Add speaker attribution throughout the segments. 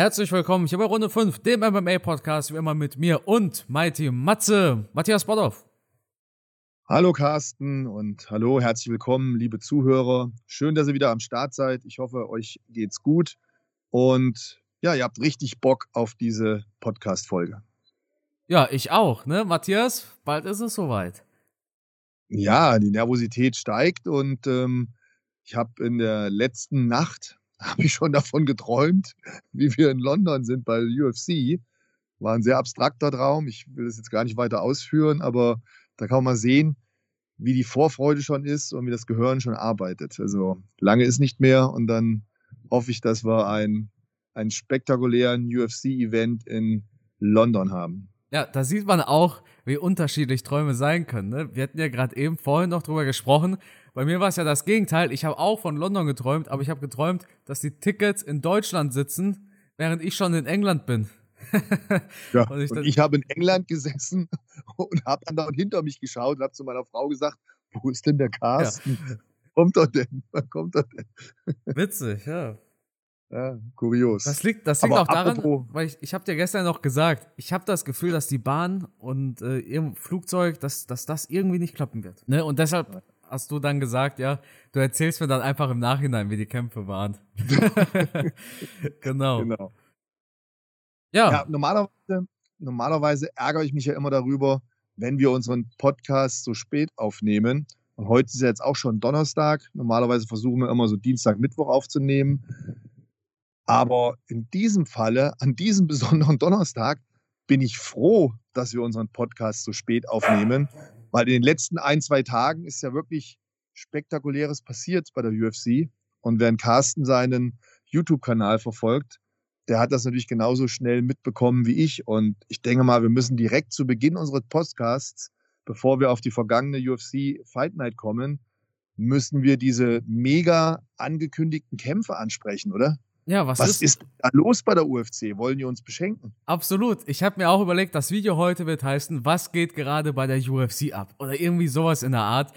Speaker 1: Herzlich willkommen hier bei Runde 5, dem MMA-Podcast, wie immer mit mir und Mighty Matze, Matthias Bodoff.
Speaker 2: Hallo Carsten und hallo, herzlich willkommen, liebe Zuhörer. Schön, dass ihr wieder am Start seid. Ich hoffe, euch geht's gut und ja, ihr habt richtig Bock auf diese Podcast-Folge.
Speaker 1: Ja, ich auch, ne, Matthias? Bald ist es soweit.
Speaker 2: Ja, die Nervosität steigt und ähm, ich habe in der letzten Nacht habe ich schon davon geträumt, wie wir in London sind bei UFC. War ein sehr abstrakter Traum. Ich will das jetzt gar nicht weiter ausführen, aber da kann man mal sehen, wie die Vorfreude schon ist und wie das Gehirn schon arbeitet. Also lange ist nicht mehr und dann hoffe ich, dass wir ein, einen spektakulären UFC-Event in London haben.
Speaker 1: Ja, da sieht man auch, wie unterschiedlich Träume sein können. Ne? Wir hatten ja gerade eben vorhin noch drüber gesprochen. Bei mir war es ja das Gegenteil. Ich habe auch von London geträumt, aber ich habe geträumt, dass die Tickets in Deutschland sitzen, während ich schon in England bin.
Speaker 2: ja, und ich, und ich habe in England gesessen und habe dann da hinter mich geschaut und habe zu meiner Frau gesagt, wo ist denn der Carsten? Ja. Kommt er denn? Wann kommt er denn?
Speaker 1: Witzig, ja.
Speaker 2: Ja, kurios.
Speaker 1: Das liegt, das liegt auch daran, weil ich, ich habe dir gestern noch gesagt, ich habe das Gefühl, dass die Bahn und äh, ihr Flugzeug, dass, dass das irgendwie nicht klappen wird. Ne? Und deshalb hast du dann gesagt, ja, du erzählst mir dann einfach im Nachhinein, wie die Kämpfe waren. genau. genau.
Speaker 2: Ja. ja normalerweise, normalerweise ärgere ich mich ja immer darüber, wenn wir unseren Podcast so spät aufnehmen. Und heute ist ja jetzt auch schon Donnerstag. Normalerweise versuchen wir immer so Dienstag, Mittwoch aufzunehmen. Aber in diesem Falle, an diesem besonderen Donnerstag, bin ich froh, dass wir unseren Podcast so spät aufnehmen, weil in den letzten ein, zwei Tagen ist ja wirklich Spektakuläres passiert bei der UFC. Und wenn Carsten seinen YouTube-Kanal verfolgt, der hat das natürlich genauso schnell mitbekommen wie ich. Und ich denke mal, wir müssen direkt zu Beginn unseres Podcasts, bevor wir auf die vergangene UFC Fight Night kommen, müssen wir diese mega angekündigten Kämpfe ansprechen, oder?
Speaker 1: Ja, was,
Speaker 2: was ist, ist da los bei der UFC? Wollen die uns beschenken?
Speaker 1: Absolut. Ich habe mir auch überlegt, das Video heute wird heißen, was geht gerade bei der UFC ab? Oder irgendwie sowas in der Art.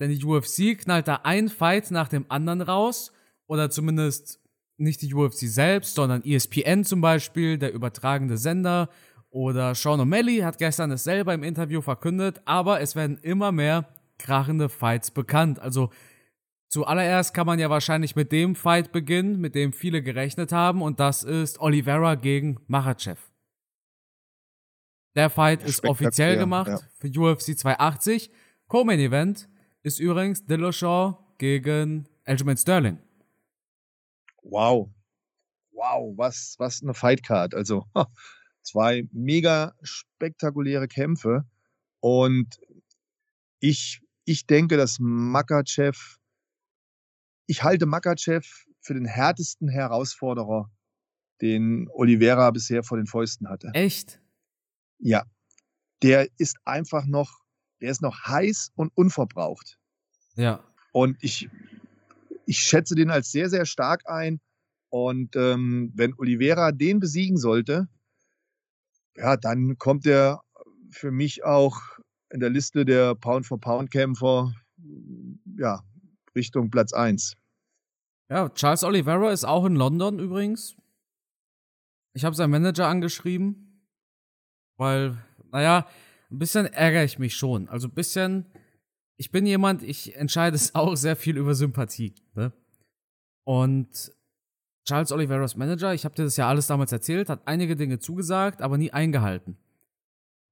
Speaker 1: Denn die UFC knallt da ein Fight nach dem anderen raus. Oder zumindest nicht die UFC selbst, sondern ESPN zum Beispiel, der übertragende Sender. Oder Sean O'Malley hat gestern es selber im Interview verkündet. Aber es werden immer mehr krachende Fights bekannt. Also Zuallererst kann man ja wahrscheinlich mit dem Fight beginnen, mit dem viele gerechnet haben, und das ist Oliveira gegen Machachev. Der Fight ist offiziell gemacht ja. für UFC 280. Co-Main Event ist übrigens Dillashaw gegen Aljamain Sterling.
Speaker 2: Wow. Wow, was, was eine Fightcard. Also zwei mega spektakuläre Kämpfe. Und ich, ich denke, dass Makachev ich halte Makachev für den härtesten Herausforderer, den Oliveira bisher vor den Fäusten hatte.
Speaker 1: Echt?
Speaker 2: Ja. Der ist einfach noch, der ist noch heiß und unverbraucht.
Speaker 1: Ja.
Speaker 2: Und ich, ich schätze den als sehr, sehr stark ein. Und ähm, wenn Oliveira den besiegen sollte, ja, dann kommt er für mich auch in der Liste der Pound-for-Pound-Kämpfer ja, Richtung Platz 1.
Speaker 1: Ja, Charles Oliveira ist auch in London übrigens. Ich habe seinen Manager angeschrieben, weil, naja, ein bisschen ärgere ich mich schon. Also ein bisschen, ich bin jemand, ich entscheide es auch sehr viel über Sympathie. Ne? Und Charles Oliveras Manager, ich habe dir das ja alles damals erzählt, hat einige Dinge zugesagt, aber nie eingehalten.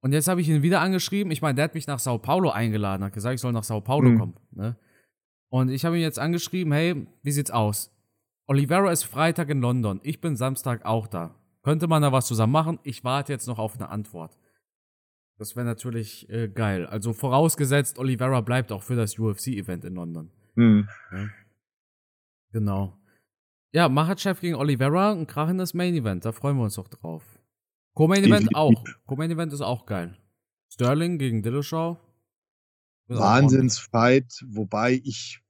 Speaker 1: Und jetzt habe ich ihn wieder angeschrieben. Ich meine, der hat mich nach Sao Paulo eingeladen, hat gesagt, ich soll nach Sao Paulo mhm. kommen. Ne? Und ich habe ihn jetzt angeschrieben, hey, wie sieht's aus? Oliveira ist Freitag in London, ich bin Samstag auch da. Könnte man da was zusammen machen? Ich warte jetzt noch auf eine Antwort. Das wäre natürlich äh, geil. Also vorausgesetzt, Oliveira bleibt auch für das UFC-Event in London. Mhm. Ja. Genau. Ja, Machachev gegen Oliveira, ein krachendes Main-Event, da freuen wir uns doch drauf. Co-Main-Event auch. Co-Main-Event ist auch geil. Sterling gegen Dillashaw,
Speaker 2: Wahnsinnsfight, wobei ich,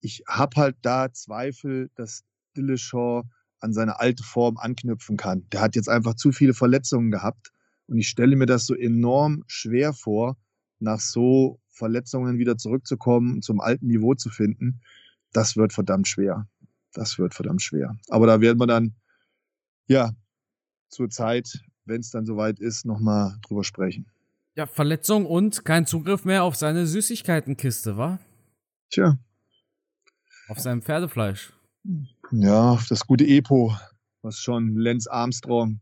Speaker 2: ich habe halt da Zweifel, dass Dillashaw an seine alte Form anknüpfen kann. Der hat jetzt einfach zu viele Verletzungen gehabt und ich stelle mir das so enorm schwer vor, nach so Verletzungen wieder zurückzukommen, zum alten Niveau zu finden. Das wird verdammt schwer. Das wird verdammt schwer. Aber da werden wir dann, ja, zur Zeit, wenn es dann soweit ist, nochmal drüber sprechen.
Speaker 1: Ja, Verletzung und kein Zugriff mehr auf seine Süßigkeitenkiste, wa?
Speaker 2: Tja.
Speaker 1: Auf sein Pferdefleisch.
Speaker 2: Ja, auf das gute Epo, was schon Lance Armstrong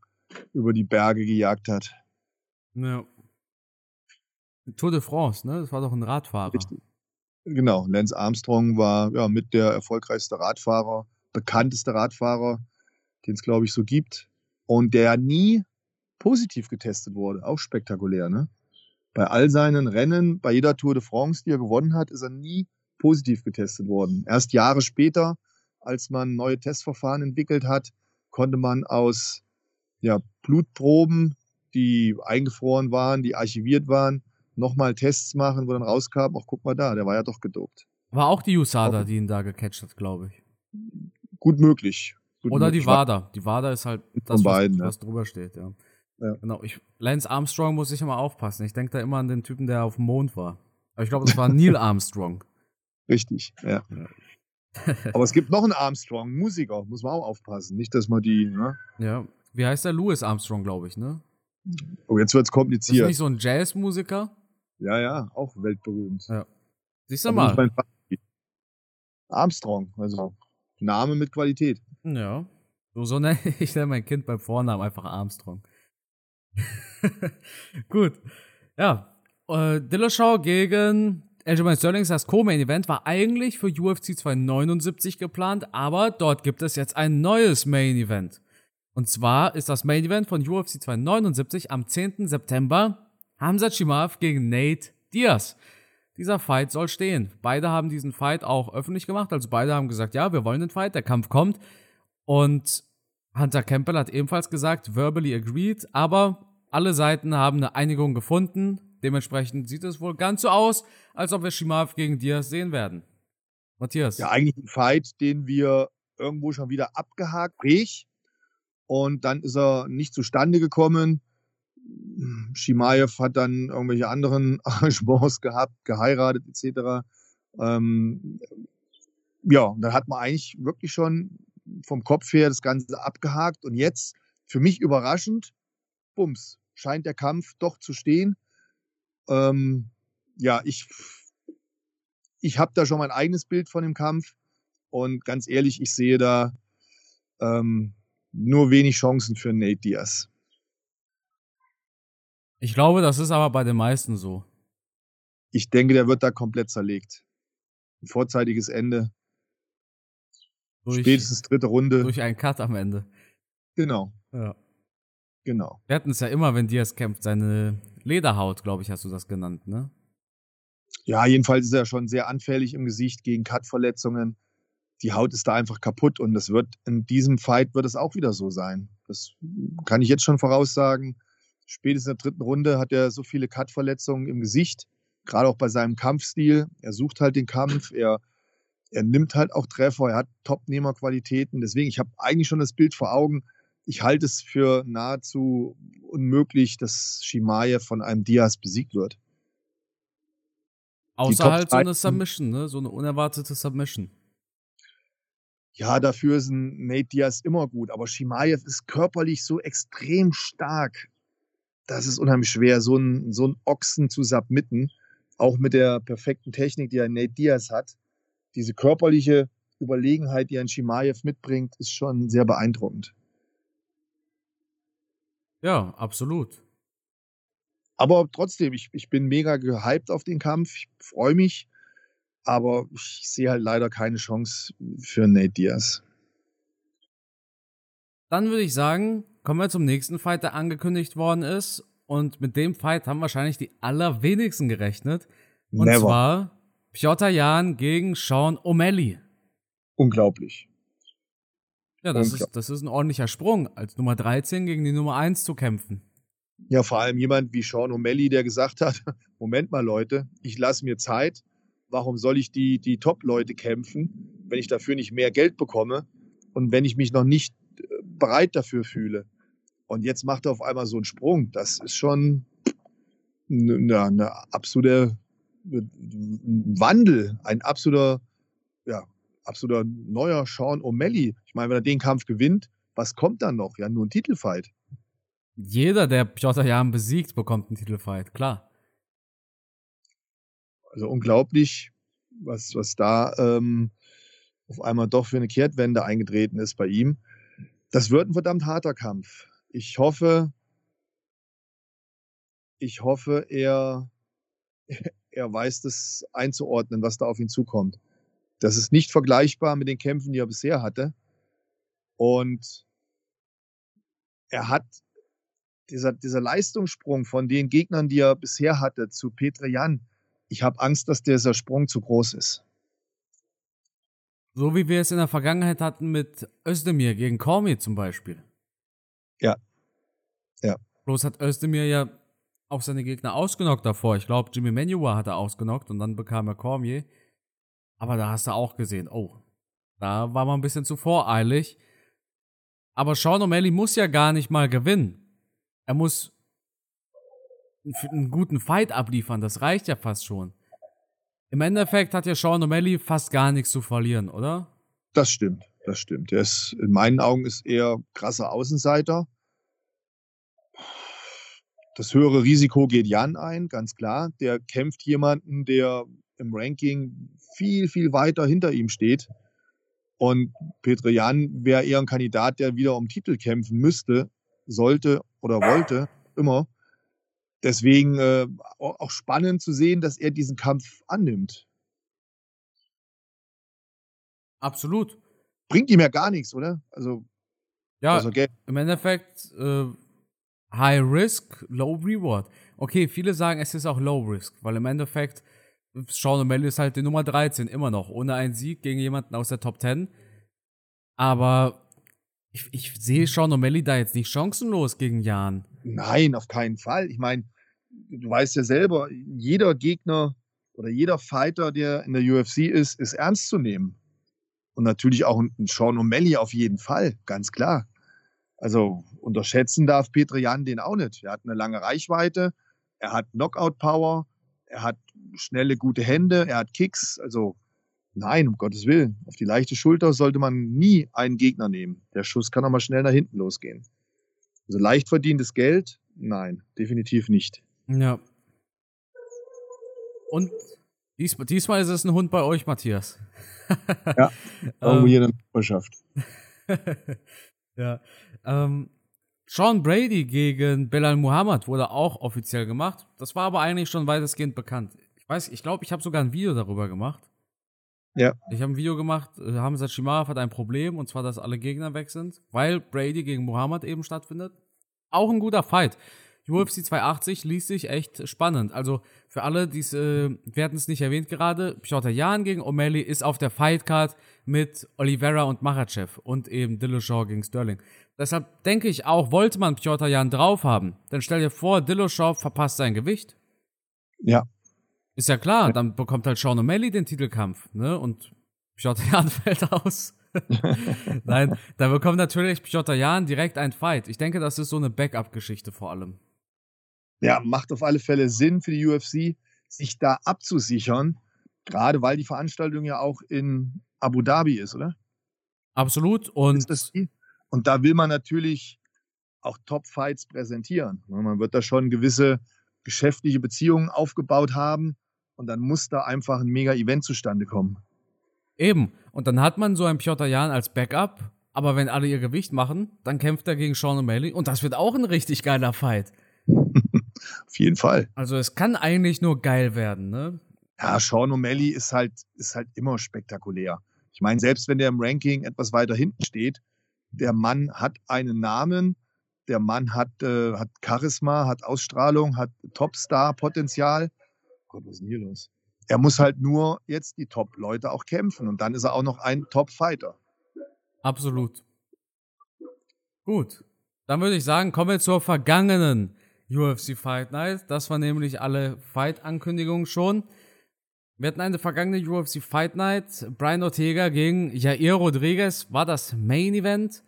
Speaker 2: über die Berge gejagt hat.
Speaker 1: Ja. Tour de France, ne? Das war doch ein Radfahrer. Richtig.
Speaker 2: Genau, Lance Armstrong war ja mit der erfolgreichste Radfahrer, bekannteste Radfahrer, den es, glaube ich, so gibt. Und der nie positiv getestet wurde. Auch spektakulär, ne? Bei all seinen Rennen, bei jeder Tour de France, die er gewonnen hat, ist er nie positiv getestet worden. Erst Jahre später, als man neue Testverfahren entwickelt hat, konnte man aus ja, Blutproben, die eingefroren waren, die archiviert waren, nochmal Tests machen, wo dann rauskam, ach guck mal da, der war ja doch gedopt.
Speaker 1: War auch die USADA, die ihn da gecatcht hat, glaube ich.
Speaker 2: Gut möglich. Gut
Speaker 1: Oder
Speaker 2: möglich.
Speaker 1: die WADA. Die WADA ist halt das, beiden, was, was drüber steht, ja. Ja. Genau. Ich, Lance Armstrong muss ich immer aufpassen. Ich denke da immer an den Typen, der auf dem Mond war. Aber ich glaube, das war Neil Armstrong.
Speaker 2: Richtig, ja. ja. Aber es gibt noch einen Armstrong, Musiker, muss man auch aufpassen. Nicht, dass man die. Ne?
Speaker 1: Ja. Wie heißt der? Louis Armstrong, glaube ich, ne?
Speaker 2: Oh, jetzt wird es kompliziert. Ist
Speaker 1: nicht so ein Jazzmusiker?
Speaker 2: Ja, ja, auch weltberühmt. Ja.
Speaker 1: Siehst du mal.
Speaker 2: Armstrong, also Name mit Qualität.
Speaker 1: Ja. So, so nenne ich nenne mein Kind beim Vornamen einfach Armstrong. Gut. Ja. Äh, Dillashaw gegen Aljamain Sterling, das Co-Main-Event, war eigentlich für UFC 279 geplant, aber dort gibt es jetzt ein neues Main-Event. Und zwar ist das Main-Event von UFC 279 am 10. September Hamza Chimaev gegen Nate Diaz. Dieser Fight soll stehen. Beide haben diesen Fight auch öffentlich gemacht, also beide haben gesagt, ja, wir wollen den Fight, der Kampf kommt. Und Hunter Campbell hat ebenfalls gesagt, verbally agreed, aber alle Seiten haben eine Einigung gefunden. Dementsprechend sieht es wohl ganz so aus, als ob wir Shimaev gegen Diaz sehen werden. Matthias.
Speaker 2: Ja, eigentlich ein Fight, den wir irgendwo schon wieder abgehakt, ich. Und dann ist er nicht zustande gekommen. Shimaev hat dann irgendwelche anderen Arrangements gehabt, geheiratet etc. Ähm, ja, und dann hat man eigentlich wirklich schon vom Kopf her das Ganze abgehakt. Und jetzt, für mich überraschend, bums, scheint der Kampf doch zu stehen. Ähm, ja, ich, ich habe da schon mein eigenes Bild von dem Kampf. Und ganz ehrlich, ich sehe da ähm, nur wenig Chancen für Nate Diaz.
Speaker 1: Ich glaube, das ist aber bei den meisten so.
Speaker 2: Ich denke, der wird da komplett zerlegt. Ein vorzeitiges Ende. Durch, Spätestens dritte Runde.
Speaker 1: Durch einen Cut am Ende.
Speaker 2: Genau.
Speaker 1: Ja.
Speaker 2: Genau.
Speaker 1: Wir hatten es ja immer, wenn Diaz kämpft, seine Lederhaut, glaube ich, hast du das genannt, ne?
Speaker 2: Ja, jedenfalls ist er schon sehr anfällig im Gesicht gegen Cut-Verletzungen. Die Haut ist da einfach kaputt und das wird in diesem Fight wird es auch wieder so sein. Das kann ich jetzt schon voraussagen spätestens in der dritten Runde hat er so viele Cut-Verletzungen im Gesicht, gerade auch bei seinem Kampfstil. Er sucht halt den Kampf, er, er nimmt halt auch Treffer, er hat Top-Nehmer-Qualitäten. Deswegen, ich habe eigentlich schon das Bild vor Augen. Ich halte es für nahezu unmöglich, dass Shimaev von einem Diaz besiegt wird.
Speaker 1: Außer halt so eine Submission, ne? so eine unerwartete Submission.
Speaker 2: Ja, dafür ist ein Nate Diaz immer gut, aber Shimaev ist körperlich so extrem stark das ist unheimlich schwer, so einen, so einen Ochsen zu submitten, auch mit der perfekten Technik, die ein Nate Diaz hat. Diese körperliche Überlegenheit, die ein Shimaev mitbringt, ist schon sehr beeindruckend.
Speaker 1: Ja, absolut.
Speaker 2: Aber trotzdem, ich, ich bin mega gehypt auf den Kampf. Ich freue mich. Aber ich sehe halt leider keine Chance für Nate Diaz.
Speaker 1: Dann würde ich sagen, kommen wir zum nächsten Fight, der angekündigt worden ist. Und mit dem Fight haben wahrscheinlich die allerwenigsten gerechnet. Und Never. zwar Piotr Jan gegen Sean O'Malley.
Speaker 2: Unglaublich.
Speaker 1: Ja, das, Unglaublich. Ist, das ist ein ordentlicher Sprung, als Nummer 13 gegen die Nummer 1 zu kämpfen.
Speaker 2: Ja, vor allem jemand wie Sean O'Malley, der gesagt hat, Moment mal Leute, ich lasse mir Zeit. Warum soll ich die, die Top-Leute kämpfen, wenn ich dafür nicht mehr Geld bekomme und wenn ich mich noch nicht bereit dafür fühle. Und jetzt macht er auf einmal so einen Sprung. Das ist schon eine, eine absolute Wandel, ein absoluter, ja, absoluter neuer Sean O'Malley. Ich meine, wenn er den Kampf gewinnt, was kommt dann noch? Ja, nur ein Titelfight.
Speaker 1: Jeder, der Piotr Jan besiegt, bekommt einen Titelfight, klar.
Speaker 2: Also unglaublich, was, was da ähm, auf einmal doch für eine Kehrtwende eingetreten ist bei ihm. Das wird ein verdammt harter Kampf. Ich hoffe, ich hoffe, er, er weiß das einzuordnen, was da auf ihn zukommt. Das ist nicht vergleichbar mit den Kämpfen, die er bisher hatte. Und er hat dieser, dieser Leistungssprung von den Gegnern, die er bisher hatte, zu Petre Jan. Ich habe Angst, dass dieser Sprung zu groß ist.
Speaker 1: So wie wir es in der Vergangenheit hatten mit Özdemir gegen Kormi zum Beispiel.
Speaker 2: Ja. Ja.
Speaker 1: Bloß hat Özdemir ja auch seine Gegner ausgenockt davor. Ich glaube, Jimmy Manuwa hat er ausgenockt und dann bekam er Cormier. Aber da hast du auch gesehen, oh, da war man ein bisschen zu voreilig. Aber Sean O'Malley muss ja gar nicht mal gewinnen. Er muss einen guten Fight abliefern, das reicht ja fast schon. Im Endeffekt hat ja Sean O'Malley fast gar nichts zu verlieren, oder?
Speaker 2: Das stimmt, das stimmt. Er ist, in meinen Augen ist er krasser Außenseiter. Das höhere Risiko geht Jan ein, ganz klar. Der kämpft jemanden, der im Ranking viel, viel weiter hinter ihm steht. Und Petre Jan wäre eher ein Kandidat, der wieder um Titel kämpfen müsste, sollte oder wollte, immer. Deswegen äh, auch spannend zu sehen, dass er diesen Kampf annimmt.
Speaker 1: Absolut.
Speaker 2: Bringt ihm ja gar nichts, oder? Also,
Speaker 1: ja, also im Endeffekt äh, High Risk, Low Reward. Okay, viele sagen, es ist auch Low Risk, weil im Endeffekt Sean O'Malley ist halt die Nummer 13 immer noch, ohne einen Sieg gegen jemanden aus der Top 10. Aber ich, ich sehe Sean O'Malley da jetzt nicht chancenlos gegen Jan.
Speaker 2: Nein, auf keinen Fall. Ich meine, du weißt ja selber, jeder Gegner oder jeder Fighter, der in der UFC ist, ist ernst zu nehmen. Und natürlich auch ein Sean O'Malley auf jeden Fall, ganz klar. Also unterschätzen darf Petre Jan den auch nicht. Er hat eine lange Reichweite, er hat Knockout-Power, er hat schnelle, gute Hände, er hat Kicks. Also nein, um Gottes Willen. Auf die leichte Schulter sollte man nie einen Gegner nehmen. Der Schuss kann auch mal schnell nach hinten losgehen. Also leicht verdientes Geld? Nein, definitiv nicht.
Speaker 1: Ja. Und diesmal, diesmal ist es ein Hund bei euch, Matthias.
Speaker 2: ja, irgendwo hier in der Nachbarschaft.
Speaker 1: ja. Ähm, Sean Brady gegen Belal Muhammad wurde auch offiziell gemacht. Das war aber eigentlich schon weitestgehend bekannt. Ich weiß, ich glaube, ich habe sogar ein Video darüber gemacht.
Speaker 2: Ja.
Speaker 1: Ich habe ein Video gemacht, äh, Hamza Shimaev hat ein Problem, und zwar, dass alle Gegner weg sind, weil Brady gegen Muhammad eben stattfindet. Auch ein guter Fight. UFC 280 liest sich echt spannend. Also für alle, die äh, wir hatten es nicht erwähnt gerade, Piotr Jan gegen O'Malley ist auf der Fightcard mit Oliveira und Machachev und eben Dillashaw gegen Sterling. Deshalb denke ich auch, wollte man Piotr Jan drauf haben, dann stell dir vor, Dillashaw verpasst sein Gewicht.
Speaker 2: Ja.
Speaker 1: Ist ja klar, dann bekommt halt Sean O'Malley den Titelkampf, ne? Und Piotr Jan fällt aus. Nein, da bekommt natürlich Piotr Jan direkt ein Fight. Ich denke, das ist so eine Backup-Geschichte vor allem
Speaker 2: ja, macht auf alle Fälle Sinn für die UFC, sich da abzusichern, gerade weil die Veranstaltung ja auch in Abu Dhabi ist, oder?
Speaker 1: Absolut. Und,
Speaker 2: und da will man natürlich auch Top-Fights präsentieren. Man wird da schon gewisse geschäftliche Beziehungen aufgebaut haben und dann muss da einfach ein Mega-Event zustande kommen.
Speaker 1: Eben. Und dann hat man so einen Piotr Jan als Backup, aber wenn alle ihr Gewicht machen, dann kämpft er gegen Sean O'Malley und das wird auch ein richtig geiler Fight.
Speaker 2: Auf jeden Fall.
Speaker 1: Also es kann eigentlich nur geil werden, ne?
Speaker 2: Ja, Sean O'Malley ist halt, ist halt immer spektakulär. Ich meine, selbst wenn der im Ranking etwas weiter hinten steht, der Mann hat einen Namen, der Mann hat, äh, hat Charisma, hat Ausstrahlung, hat Topstar-Potenzial. Gott, was ist denn hier los? Er muss halt nur jetzt die Top-Leute auch kämpfen und dann ist er auch noch ein Top-Fighter.
Speaker 1: Absolut. Gut. Dann würde ich sagen, kommen wir zur vergangenen UFC Fight Night. Das war nämlich alle Fight-Ankündigungen schon. Wir hatten eine vergangene UFC Fight Night. Brian Ortega gegen Jair Rodriguez war das Main Event.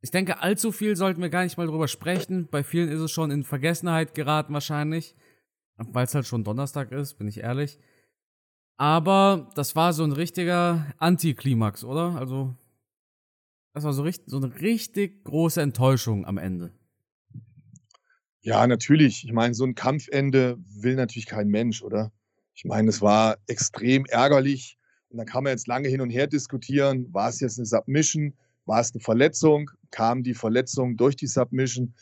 Speaker 1: Ich denke, allzu viel sollten wir gar nicht mal drüber sprechen. Bei vielen ist es schon in Vergessenheit geraten wahrscheinlich. Weil es halt schon Donnerstag ist, bin ich ehrlich. Aber das war so ein richtiger Antiklimax, oder? Also Das war so, richtig, so eine richtig große Enttäuschung am Ende.
Speaker 2: Ja, natürlich. Ich meine, so ein Kampfende will natürlich kein Mensch, oder? Ich meine, es war extrem ärgerlich. Und da kann man jetzt lange hin und her diskutieren. War es jetzt eine Submission? War es eine Verletzung? Kam die Verletzung durch die Submission?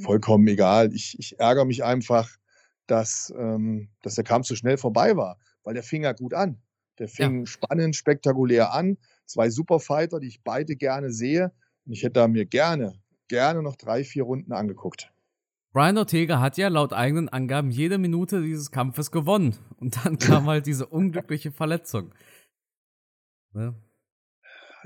Speaker 2: Vollkommen egal. Ich, ich ärgere mich einfach, dass, ähm, dass der Kampf so schnell vorbei war, weil der fing ja gut an. Der fing ja. spannend, spektakulär an. Zwei Superfighter, die ich beide gerne sehe. Und ich hätte da mir gerne, gerne noch drei, vier Runden angeguckt.
Speaker 1: Brian Ortega hat ja laut eigenen Angaben jede Minute dieses Kampfes gewonnen. Und dann kam halt diese unglückliche Verletzung.
Speaker 2: Ne?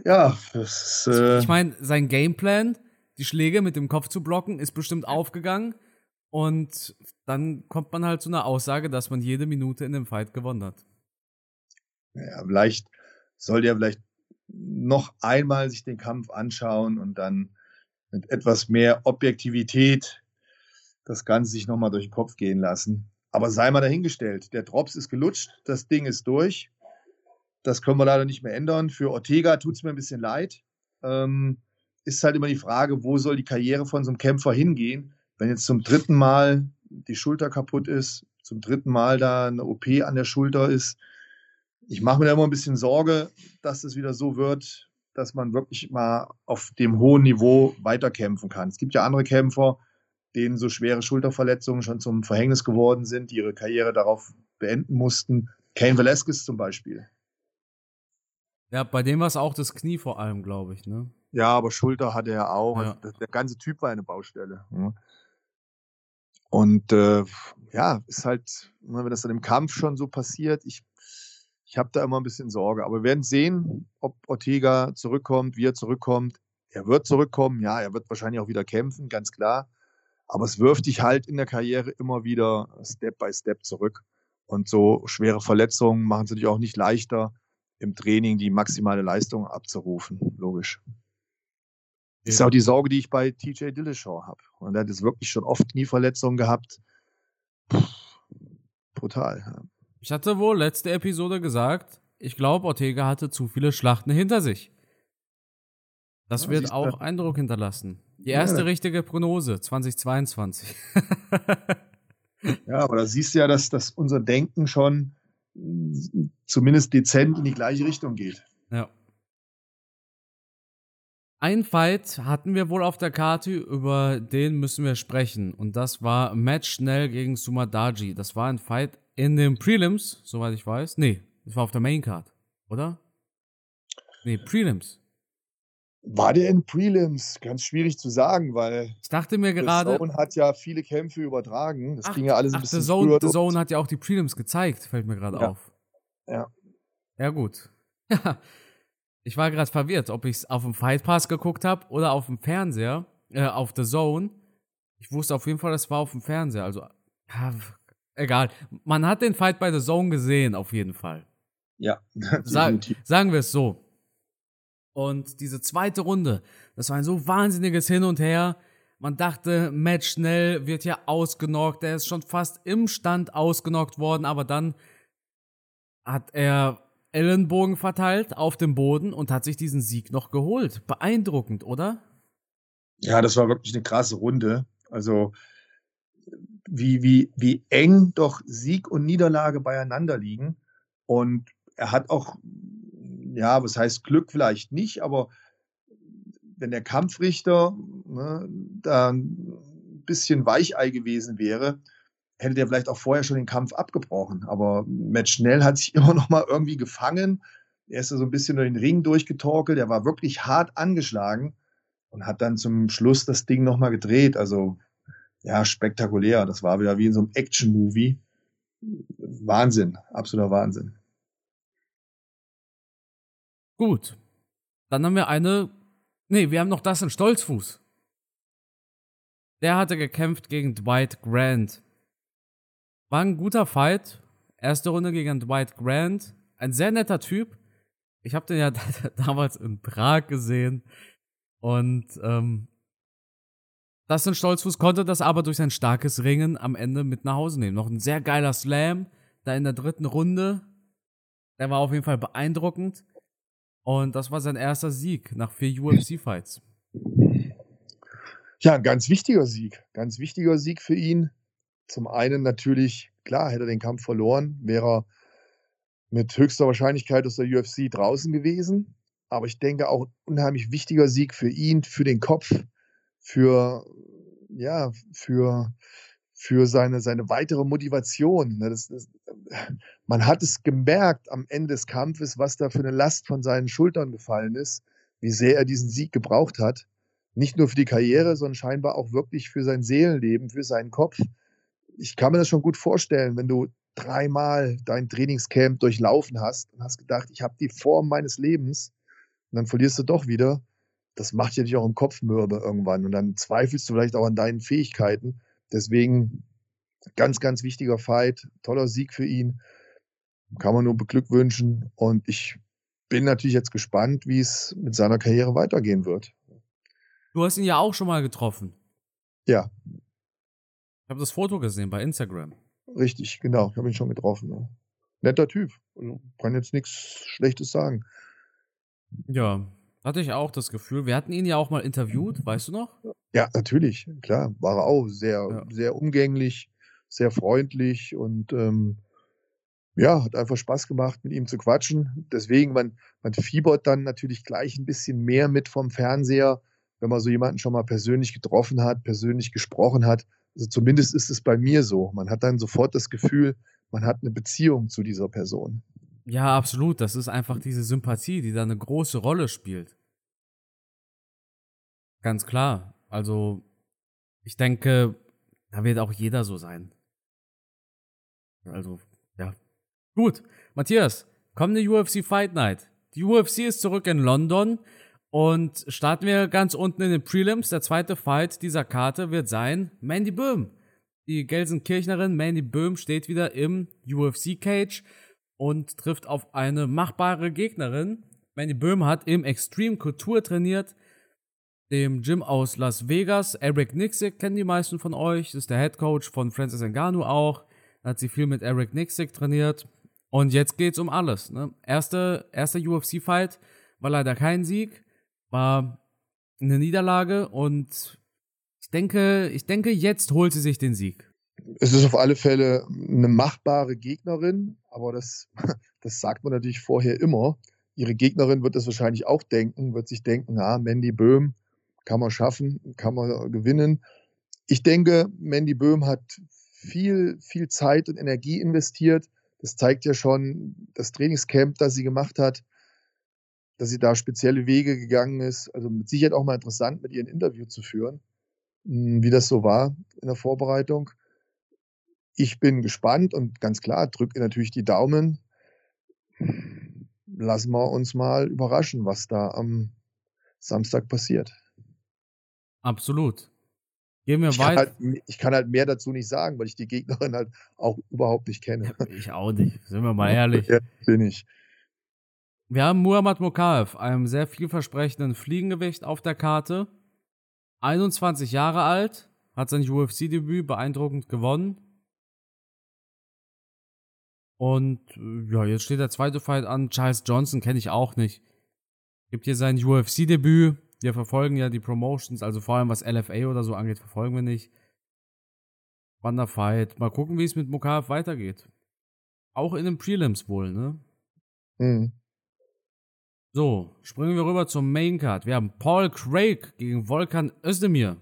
Speaker 2: Ja, das ist. Äh
Speaker 1: ich meine, sein Gameplan, die Schläge mit dem Kopf zu blocken, ist bestimmt aufgegangen. Und dann kommt man halt zu einer Aussage, dass man jede Minute in dem Fight gewonnen hat.
Speaker 2: Ja, vielleicht sollte er vielleicht noch einmal sich den Kampf anschauen und dann mit etwas mehr Objektivität das Ganze sich nochmal durch den Kopf gehen lassen. Aber sei mal dahingestellt, der Drops ist gelutscht, das Ding ist durch. Das können wir leider nicht mehr ändern. Für Ortega tut es mir ein bisschen leid. Ähm, ist halt immer die Frage, wo soll die Karriere von so einem Kämpfer hingehen, wenn jetzt zum dritten Mal die Schulter kaputt ist, zum dritten Mal da eine OP an der Schulter ist. Ich mache mir da immer ein bisschen Sorge, dass es wieder so wird, dass man wirklich mal auf dem hohen Niveau weiterkämpfen kann. Es gibt ja andere Kämpfer, denen so schwere Schulterverletzungen schon zum Verhängnis geworden sind, die ihre Karriere darauf beenden mussten. Kane Velasquez zum Beispiel.
Speaker 1: Ja, bei dem war es auch das Knie vor allem, glaube ich, ne?
Speaker 2: Ja, aber Schulter hatte er auch. Ja. Also der ganze Typ war eine Baustelle. Ja. Und äh, ja, ist halt, ne, wenn das dann im Kampf schon so passiert, ich, ich habe da immer ein bisschen Sorge. Aber wir werden sehen, ob Ortega zurückkommt, wie er zurückkommt. Er wird zurückkommen, ja, er wird wahrscheinlich auch wieder kämpfen, ganz klar. Aber es wirft dich halt in der Karriere immer wieder Step by Step zurück. Und so schwere Verletzungen machen es natürlich auch nicht leichter, im Training die maximale Leistung abzurufen. Logisch. Das ist auch die Sorge, die ich bei TJ Dillashaw habe. Und er hat jetzt wirklich schon oft Knieverletzungen gehabt. Puh, brutal.
Speaker 1: Ich hatte wohl letzte Episode gesagt, ich glaube, Ortega hatte zu viele Schlachten hinter sich. Das ja, wird auch Eindruck hinterlassen. Die erste ja. richtige Prognose 2022.
Speaker 2: ja, aber da siehst du ja, dass, dass unser Denken schon zumindest dezent in die gleiche Richtung geht.
Speaker 1: Ja. Ein Fight hatten wir wohl auf der Karte, über den müssen wir sprechen. Und das war Match schnell gegen Sumadaji. Das war ein Fight in den Prelims, soweit ich weiß. Nee, das war auf der Main Card, oder? Nee, Prelims.
Speaker 2: War der in Prelims? Ganz schwierig zu sagen, weil.
Speaker 1: Ich dachte mir gerade.
Speaker 2: The Zone hat ja viele Kämpfe übertragen. Das ach, ging ja alles ein ach, bisschen
Speaker 1: The Zone, The Zone hat ja auch die Prelims gezeigt, fällt mir gerade ja. auf.
Speaker 2: Ja.
Speaker 1: Ja, gut. Ich war gerade verwirrt, ob ich es auf dem Fight Pass geguckt habe oder auf dem Fernseher, äh, auf The Zone. Ich wusste auf jeden Fall, das war auf dem Fernseher. Also, egal. Man hat den Fight bei The Zone gesehen, auf jeden Fall.
Speaker 2: Ja.
Speaker 1: Sa sagen wir es so. Und diese zweite Runde, das war ein so wahnsinniges Hin und Her. Man dachte, Match schnell wird ja ausgenockt. Er ist schon fast im Stand ausgenockt worden, aber dann hat er Ellenbogen verteilt auf dem Boden und hat sich diesen Sieg noch geholt. Beeindruckend, oder?
Speaker 2: Ja, das war wirklich eine krasse Runde. Also wie, wie, wie eng doch Sieg und Niederlage beieinander liegen. Und er hat auch ja, was heißt Glück vielleicht nicht, aber wenn der Kampfrichter ne, da ein bisschen Weichei gewesen wäre, hätte der vielleicht auch vorher schon den Kampf abgebrochen. Aber Matt Schnell hat sich immer noch mal irgendwie gefangen. Er ist so ein bisschen durch den Ring durchgetorkelt. Er war wirklich hart angeschlagen und hat dann zum Schluss das Ding noch mal gedreht. Also ja, spektakulär. Das war wieder wie in so einem Action-Movie. Wahnsinn, absoluter Wahnsinn.
Speaker 1: Gut. Dann haben wir eine. Nee, wir haben noch das in Stolzfuß. Der hatte gekämpft gegen Dwight Grant. War ein guter Fight. Erste Runde gegen Dwight Grant. Ein sehr netter Typ. Ich habe den ja damals in Prag gesehen. Und ähm, Dustin Stolzfuß konnte das aber durch sein starkes Ringen am Ende mit nach Hause nehmen. Noch ein sehr geiler Slam, da in der dritten Runde. Der war auf jeden Fall beeindruckend. Und das war sein erster Sieg nach vier UFC-Fights.
Speaker 2: Ja, ein ganz wichtiger Sieg. Ganz wichtiger Sieg für ihn. Zum einen natürlich, klar, hätte er den Kampf verloren, wäre er mit höchster Wahrscheinlichkeit aus der UFC draußen gewesen. Aber ich denke auch ein unheimlich wichtiger Sieg für ihn, für den Kopf, für, ja, für, für seine, seine weitere Motivation. Ne? Das, das, man hat es gemerkt am Ende des Kampfes, was da für eine Last von seinen Schultern gefallen ist, wie sehr er diesen Sieg gebraucht hat. Nicht nur für die Karriere, sondern scheinbar auch wirklich für sein Seelenleben, für seinen Kopf. Ich kann mir das schon gut vorstellen, wenn du dreimal dein Trainingscamp durchlaufen hast und hast gedacht, ich habe die Form meines Lebens und dann verlierst du doch wieder. Das macht ja dich auch im Kopf mürbe irgendwann und dann zweifelst du vielleicht auch an deinen Fähigkeiten. Deswegen ganz, ganz wichtiger Fight, toller Sieg für ihn. Kann man nur beglückwünschen und ich bin natürlich jetzt gespannt, wie es mit seiner Karriere weitergehen wird.
Speaker 1: Du hast ihn ja auch schon mal getroffen.
Speaker 2: Ja.
Speaker 1: Ich habe das Foto gesehen bei Instagram.
Speaker 2: Richtig, genau. Ich habe ihn schon getroffen. Netter Typ. Also, kann jetzt nichts Schlechtes sagen.
Speaker 1: Ja, hatte ich auch das Gefühl. Wir hatten ihn ja auch mal interviewt, weißt du noch?
Speaker 2: Ja, natürlich, klar. War er auch sehr, ja. sehr umgänglich, sehr freundlich und ähm, ja, hat einfach Spaß gemacht, mit ihm zu quatschen. Deswegen, man, man fiebert dann natürlich gleich ein bisschen mehr mit vom Fernseher, wenn man so jemanden schon mal persönlich getroffen hat, persönlich gesprochen hat. Also zumindest ist es bei mir so. Man hat dann sofort das Gefühl, man hat eine Beziehung zu dieser Person.
Speaker 1: Ja, absolut. Das ist einfach diese Sympathie, die da eine große Rolle spielt. Ganz klar. Also, ich denke, da wird auch jeder so sein. Also, ja. Gut. Matthias, kommende UFC Fight Night. Die UFC ist zurück in London. Und starten wir ganz unten in den Prelims. Der zweite Fight dieser Karte wird sein Mandy Böhm. Die Gelsenkirchnerin Mandy Böhm steht wieder im UFC-Cage und trifft auf eine machbare Gegnerin. Mandy Böhm hat im Extreme Couture trainiert, dem Gym aus Las Vegas. Eric Nixick kennen die meisten von euch. Ist der Head Coach von Francis Ngannou auch. Da hat sie viel mit Eric Nixick trainiert. Und jetzt geht's um alles. Ne? Erste, erster UFC-Fight war leider kein Sieg war eine Niederlage und ich denke, ich denke, jetzt holt sie sich den Sieg.
Speaker 2: Es ist auf alle Fälle eine machbare Gegnerin, aber das, das sagt man natürlich vorher immer. Ihre Gegnerin wird das wahrscheinlich auch denken, wird sich denken, ah, Mandy Böhm kann man schaffen, kann man gewinnen. Ich denke, Mandy Böhm hat viel, viel Zeit und Energie investiert. Das zeigt ja schon das Trainingscamp, das sie gemacht hat dass sie da spezielle Wege gegangen ist. Also mit Sicherheit auch mal interessant, mit ihr ein Interview zu führen, hm, wie das so war in der Vorbereitung. Ich bin gespannt und ganz klar, drücke natürlich die Daumen. Lassen wir uns mal überraschen, was da am Samstag passiert.
Speaker 1: Absolut. Gehen wir
Speaker 2: ich
Speaker 1: weiter.
Speaker 2: Kann halt, ich kann halt mehr dazu nicht sagen, weil ich die Gegnerin halt auch überhaupt nicht kenne.
Speaker 1: Ich auch nicht, sind wir mal ehrlich. Ja,
Speaker 2: bin ich.
Speaker 1: Wir haben Muhammad Mokaev, einem sehr vielversprechenden Fliegengewicht auf der Karte. 21 Jahre alt, hat sein UFC-Debüt beeindruckend gewonnen. Und ja, jetzt steht der zweite Fight an. Charles Johnson kenne ich auch nicht. Gibt hier sein UFC-Debüt. Wir verfolgen ja die Promotions, also vor allem was LFA oder so angeht, verfolgen wir nicht. Spannender Fight. Mal gucken, wie es mit Mokaev weitergeht. Auch in den Prelims wohl, ne? Mhm. So, springen wir rüber zum Main Card. Wir haben Paul Craig gegen Volkan Özdemir.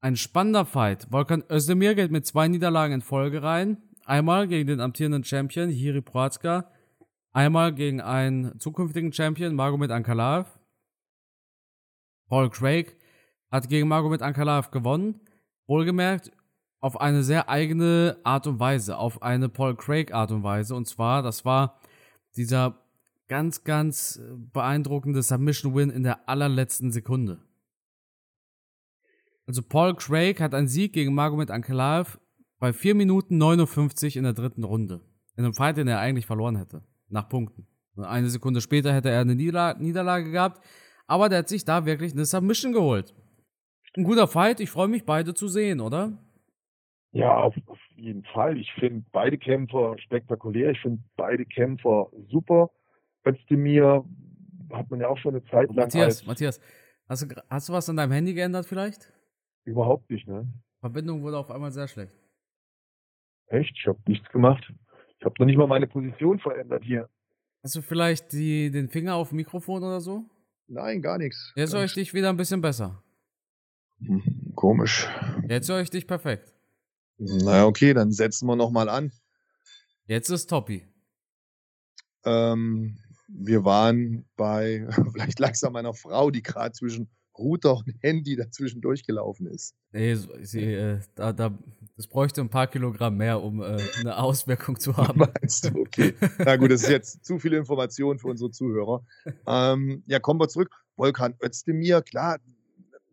Speaker 1: Ein spannender Fight. Volkan Özdemir geht mit zwei Niederlagen in Folge rein. Einmal gegen den amtierenden Champion Hiri Proatska. Einmal gegen einen zukünftigen Champion Magomed Ankalaev. Paul Craig hat gegen Magomed Ankalaev gewonnen. Wohlgemerkt auf eine sehr eigene Art und Weise. Auf eine Paul Craig Art und Weise. Und zwar, das war dieser ganz, ganz beeindruckende Submission-Win in der allerletzten Sekunde. Also Paul Craig hat einen Sieg gegen Magomed Ankalaev bei 4 Minuten 59 in der dritten Runde. In einem Fight, den er eigentlich verloren hätte. Nach Punkten. Eine Sekunde später hätte er eine Niederla Niederlage gehabt. Aber der hat sich da wirklich eine Submission geholt. Ein guter Fight. Ich freue mich, beide zu sehen, oder?
Speaker 2: Ja, auf, auf jeden Fall. Ich finde beide Kämpfer spektakulär. Ich finde beide Kämpfer super. Özdemir hat man ja auch schon eine Zeit lang.
Speaker 1: Matthias, Matthias, hast du, hast du was an deinem Handy geändert vielleicht?
Speaker 2: Überhaupt nicht, ne?
Speaker 1: Verbindung wurde auf einmal sehr schlecht.
Speaker 2: Echt? Ich habe nichts gemacht. Ich habe noch nicht mal meine Position verändert hier.
Speaker 1: Hast du vielleicht die, den Finger auf dem Mikrofon oder so?
Speaker 2: Nein, gar nichts.
Speaker 1: Jetzt höre ich dich wieder ein bisschen besser.
Speaker 2: Hm, komisch.
Speaker 1: Jetzt höre ich dich perfekt.
Speaker 2: Naja, okay, dann setzen wir nochmal an.
Speaker 1: Jetzt ist Toppi.
Speaker 2: Ähm, wir waren bei, vielleicht lag es an meiner Frau, die gerade zwischen Router und Handy dazwischen durchgelaufen ist.
Speaker 1: Nee, sie, äh, da, da, das bräuchte ein paar Kilogramm mehr, um äh, eine Auswirkung zu haben.
Speaker 2: Meinst du, okay. Na gut, das ist jetzt zu viel Information für unsere Zuhörer. Ähm, ja, kommen wir zurück. Volkan Özdemir, klar,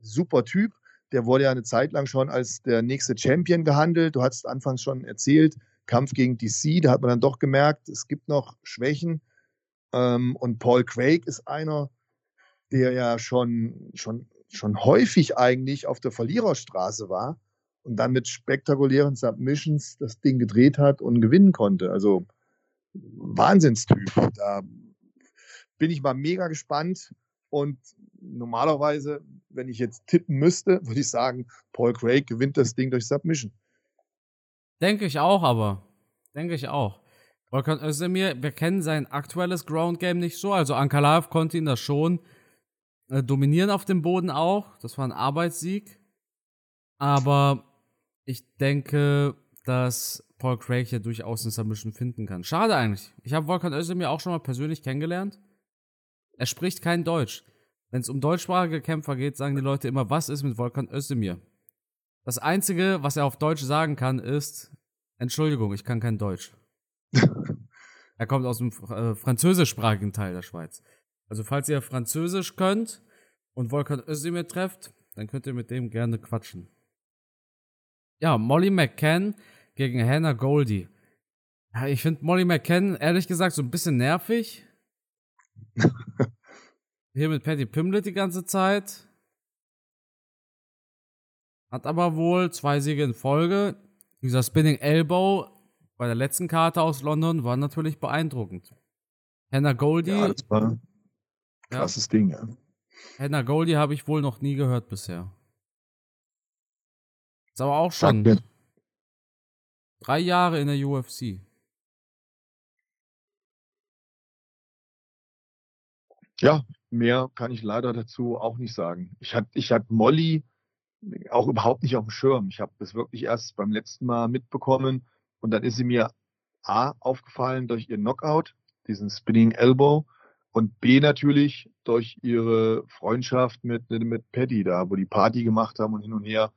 Speaker 2: super Typ. Der wurde ja eine Zeit lang schon als der nächste Champion gehandelt. Du hast anfangs schon erzählt, Kampf gegen DC, da hat man dann doch gemerkt, es gibt noch Schwächen. Ähm, und Paul Craig ist einer, der ja schon, schon, schon häufig eigentlich auf der Verliererstraße war und dann mit spektakulären Submissions das Ding gedreht hat und gewinnen konnte. Also Wahnsinnstyp. Da bin ich mal mega gespannt. Und normalerweise, wenn ich jetzt tippen müsste, würde ich sagen, Paul Craig gewinnt das Ding durch Submission.
Speaker 1: Denke ich auch, aber. Denke ich auch. Özdemir, wir kennen sein aktuelles Ground Game nicht so. Also Ankalaev konnte ihn das schon äh, dominieren auf dem Boden auch. Das war ein Arbeitssieg. Aber ich denke, dass Paul Craig hier durchaus eine Submission finden kann. Schade eigentlich. Ich habe Volkan Özdemir auch schon mal persönlich kennengelernt. Er spricht kein Deutsch. Wenn es um deutschsprachige Kämpfer geht, sagen die Leute immer, was ist mit Volkan Özdemir? Das Einzige, was er auf Deutsch sagen kann, ist, Entschuldigung, ich kann kein Deutsch. er kommt aus dem äh, französischsprachigen Teil der Schweiz. Also falls ihr Französisch könnt und Volkan Özdemir trefft, dann könnt ihr mit dem gerne quatschen. Ja, Molly McCann gegen Hannah Goldie. Ja, ich finde Molly McCann ehrlich gesagt so ein bisschen nervig. Hier mit Patty Pimblett die ganze Zeit. Hat aber wohl zwei Siege in Folge. Dieser Spinning Elbow bei der letzten Karte aus London war natürlich beeindruckend. Hannah Goldie. Ja,
Speaker 2: Krasses ja. Ding, ja.
Speaker 1: Hannah Goldie habe ich wohl noch nie gehört bisher. Ist aber auch schon drei Jahre in der UFC.
Speaker 2: Ja, mehr kann ich leider dazu auch nicht sagen. Ich hatte ich hat Molly auch überhaupt nicht auf dem Schirm. Ich habe das wirklich erst beim letzten Mal mitbekommen und dann ist sie mir A aufgefallen durch ihren Knockout, diesen Spinning Elbow und B natürlich durch ihre Freundschaft mit, mit Patty da, wo die Party gemacht haben und hin und her,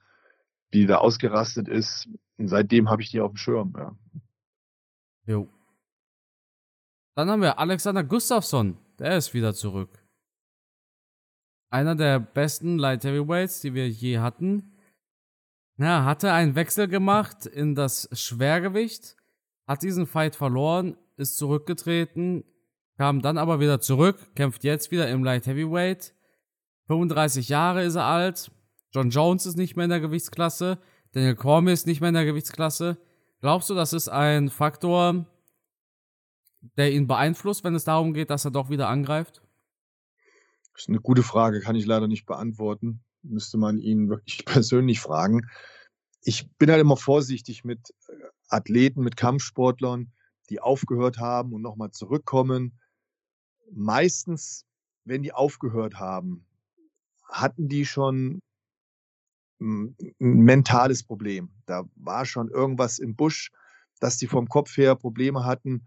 Speaker 2: die da ausgerastet ist. Und seitdem habe ich die auf dem Schirm, ja.
Speaker 1: Jo. Dann haben wir Alexander Gustafsson. Der ist wieder zurück. Einer der besten Light Heavyweights, die wir je hatten. Ja, hatte einen Wechsel gemacht in das Schwergewicht, hat diesen Fight verloren, ist zurückgetreten, kam dann aber wieder zurück, kämpft jetzt wieder im Light Heavyweight. 35 Jahre ist er alt. John Jones ist nicht mehr in der Gewichtsklasse. Daniel Cormier ist nicht mehr in der Gewichtsklasse. Glaubst du, das ist ein Faktor, der ihn beeinflusst, wenn es darum geht, dass er doch wieder angreift?
Speaker 2: Das ist eine gute Frage, kann ich leider nicht beantworten. Müsste man ihn wirklich persönlich fragen. Ich bin halt immer vorsichtig mit äh, Athleten, mit Kampfsportlern, die aufgehört haben und nochmal zurückkommen meistens, wenn die aufgehört haben, hatten die schon ein mentales Problem. Da war schon irgendwas im Busch, dass die vom Kopf her Probleme hatten,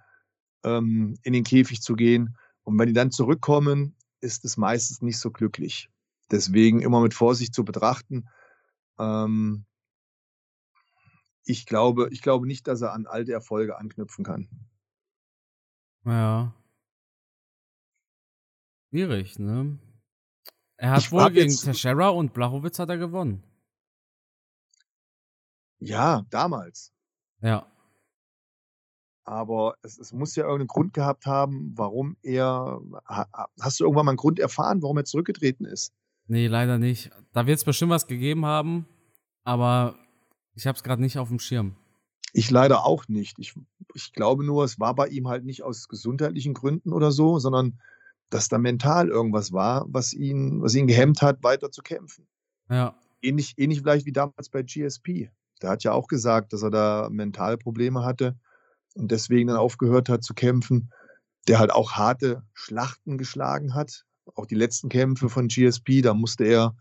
Speaker 2: ähm, in den Käfig zu gehen. Und wenn die dann zurückkommen, ist es meistens nicht so glücklich. Deswegen immer mit Vorsicht zu betrachten. Ähm, ich glaube, ich glaube nicht, dass er an alte Erfolge anknüpfen kann.
Speaker 1: Ja, Schwierig, ne? Er hat ich wohl gegen Teixeira und Blachowitz hat er gewonnen.
Speaker 2: Ja, damals.
Speaker 1: Ja.
Speaker 2: Aber es, es, muss ja irgendeinen Grund gehabt haben, warum er. Hast du irgendwann mal einen Grund erfahren, warum er zurückgetreten ist?
Speaker 1: Nee, leider nicht. Da wird es bestimmt was gegeben haben, aber ich habe es gerade nicht auf dem Schirm.
Speaker 2: Ich leider auch nicht. Ich, ich glaube nur, es war bei ihm halt nicht aus gesundheitlichen Gründen oder so, sondern dass da mental irgendwas war, was ihn, was ihn gehemmt hat, weiter zu kämpfen.
Speaker 1: Ja.
Speaker 2: Ähnlich, ähnlich vielleicht wie damals bei GSP. Der hat ja auch gesagt, dass er da mentale Probleme hatte und deswegen dann aufgehört hat zu kämpfen. Der halt auch harte Schlachten geschlagen hat. Auch die letzten Kämpfe von GSP, da musste er